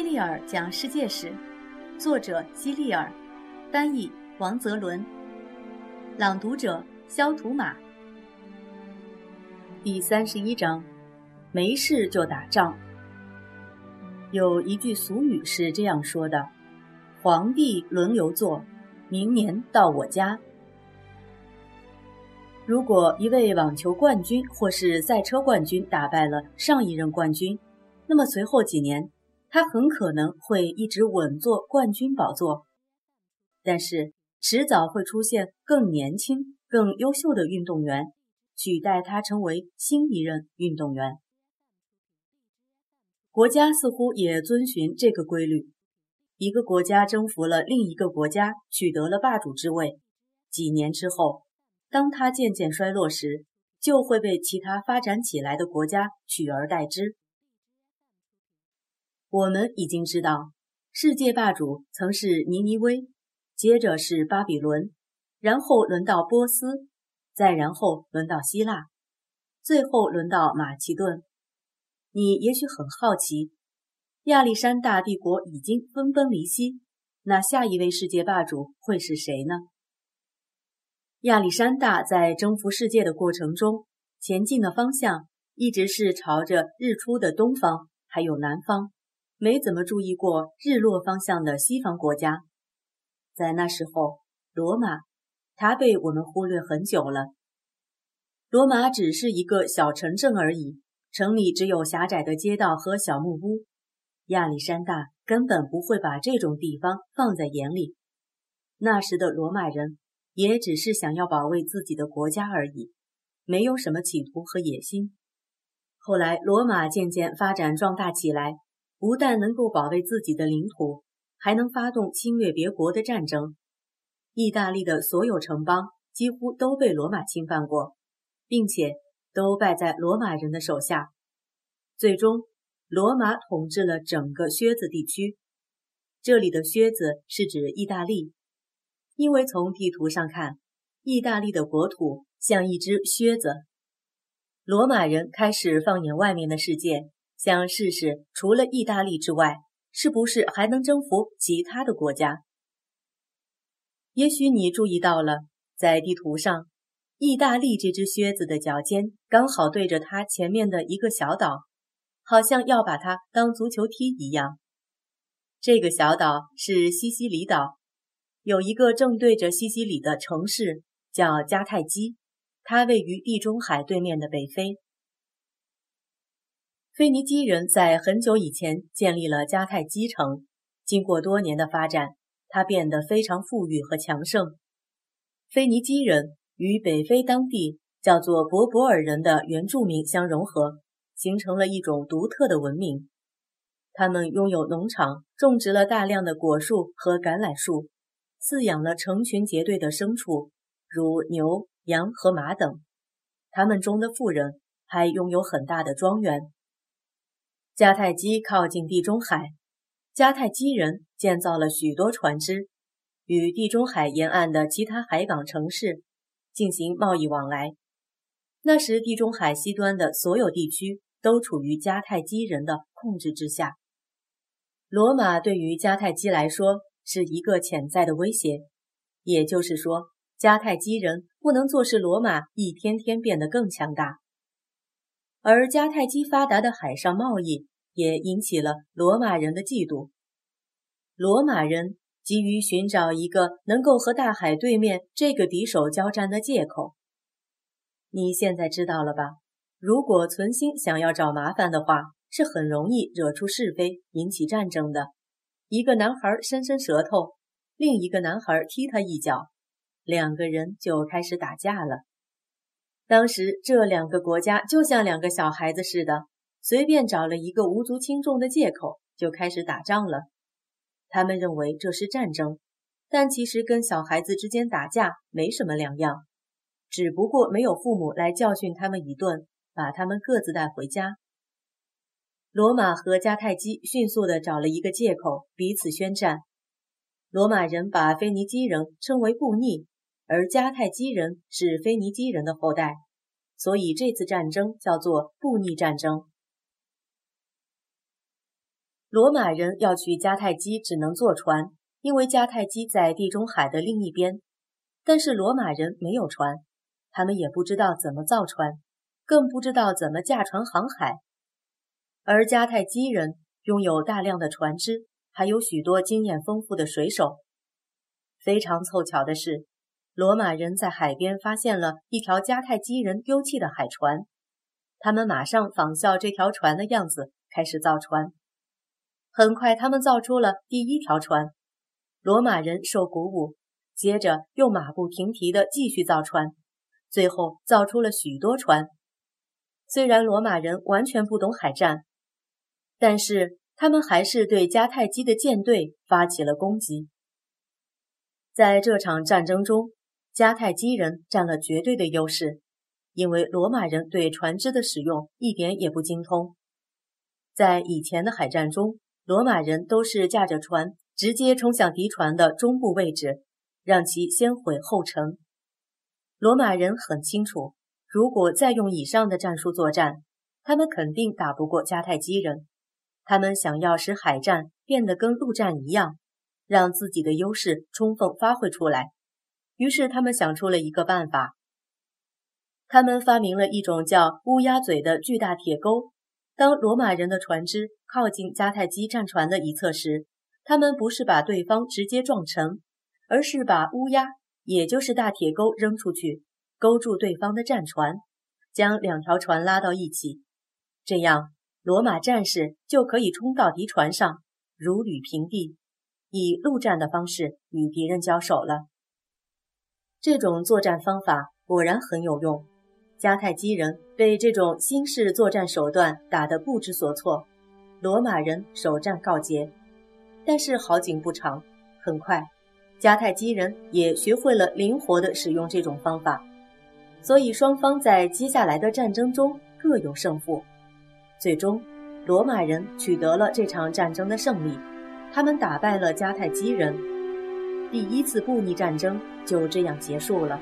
希利尔讲世界史，作者基利尔，翻译王泽伦，朗读者肖图马。第三十一章，没事就打仗。有一句俗语是这样说的：“皇帝轮流坐，明年到我家。”如果一位网球冠军或是赛车冠军打败了上一任冠军，那么随后几年，他很可能会一直稳坐冠军宝座。但是，迟早会出现更年轻、更优秀的运动员，取代他成为新一任运动员。国家似乎也遵循这个规律：一个国家征服了另一个国家，取得了霸主之位，几年之后。当它渐渐衰落时，就会被其他发展起来的国家取而代之。我们已经知道，世界霸主曾是尼尼微，接着是巴比伦，然后轮到波斯，再然后轮到希腊，最后轮到马其顿。你也许很好奇，亚历山大帝国已经分崩离析，那下一位世界霸主会是谁呢？亚历山大在征服世界的过程中，前进的方向一直是朝着日出的东方，还有南方，没怎么注意过日落方向的西方国家。在那时候，罗马，它被我们忽略很久了。罗马只是一个小城镇而已，城里只有狭窄的街道和小木屋。亚历山大根本不会把这种地方放在眼里。那时的罗马人。也只是想要保卫自己的国家而已，没有什么企图和野心。后来，罗马渐渐发展壮大起来，不但能够保卫自己的领土，还能发动侵略别国的战争。意大利的所有城邦几乎都被罗马侵犯过，并且都败在罗马人的手下。最终，罗马统治了整个靴子地区。这里的靴子是指意大利。因为从地图上看，意大利的国土像一只靴子。罗马人开始放眼外面的世界，想试试除了意大利之外，是不是还能征服其他的国家。也许你注意到了，在地图上，意大利这只靴子的脚尖刚好对着它前面的一个小岛，好像要把它当足球踢一样。这个小岛是西西里岛。有一个正对着西西里的城市叫迦太基，它位于地中海对面的北非。腓尼基人在很久以前建立了迦太基城，经过多年的发展，它变得非常富裕和强盛。腓尼基人与北非当地叫做博博尔人的原住民相融合，形成了一种独特的文明。他们拥有农场，种植了大量的果树和橄榄树。饲养了成群结队的牲畜，如牛、羊和马等。他们中的富人还拥有很大的庄园。迦太基靠近地中海，迦太基人建造了许多船只，与地中海沿岸的其他海港城市进行贸易往来。那时，地中海西端的所有地区都处于迦太基人的控制之下。罗马对于迦太基来说，是一个潜在的威胁，也就是说，迦太基人不能坐视罗马一天天变得更强大，而迦太基发达的海上贸易也引起了罗马人的嫉妒。罗马人急于寻找一个能够和大海对面这个敌手交战的借口。你现在知道了吧？如果存心想要找麻烦的话，是很容易惹出是非，引起战争的。一个男孩伸伸舌头，另一个男孩踢他一脚，两个人就开始打架了。当时这两个国家就像两个小孩子似的，随便找了一个无足轻重的借口就开始打仗了。他们认为这是战争，但其实跟小孩子之间打架没什么两样，只不过没有父母来教训他们一顿，把他们各自带回家。罗马和迦太基迅速地找了一个借口，彼此宣战。罗马人把腓尼基人称为布匿，而迦太基人是腓尼基人的后代，所以这次战争叫做布匿战争。罗马人要去迦太基，只能坐船，因为迦太基在地中海的另一边。但是罗马人没有船，他们也不知道怎么造船，更不知道怎么驾船航海。而迦太基人拥有大量的船只，还有许多经验丰富的水手。非常凑巧的是，罗马人在海边发现了一条迦太基人丢弃的海船，他们马上仿效这条船的样子开始造船。很快，他们造出了第一条船。罗马人受鼓舞，接着又马不停蹄地继续造船，最后造出了许多船。虽然罗马人完全不懂海战，但是他们还是对迦太基的舰队发起了攻击。在这场战争中，迦太基人占了绝对的优势，因为罗马人对船只的使用一点也不精通。在以前的海战中，罗马人都是驾着船直接冲向敌船的中部位置，让其先毁后成。罗马人很清楚，如果再用以上的战术作战，他们肯定打不过迦太基人。他们想要使海战变得跟陆战一样，让自己的优势充分发挥出来。于是，他们想出了一个办法。他们发明了一种叫乌鸦嘴的巨大铁钩。当罗马人的船只靠近迦太基战船的一侧时，他们不是把对方直接撞沉，而是把乌鸦，也就是大铁钩扔出去，勾住对方的战船，将两条船拉到一起。这样，罗马战士就可以冲到敌船上，如履平地，以陆战的方式与敌人交手了。这种作战方法果然很有用。迦太基人被这种新式作战手段打得不知所措，罗马人首战告捷。但是好景不长，很快，迦太基人也学会了灵活地使用这种方法，所以双方在接下来的战争中各有胜负。最终，罗马人取得了这场战争的胜利，他们打败了迦太基人，第一次布匿战争就这样结束了。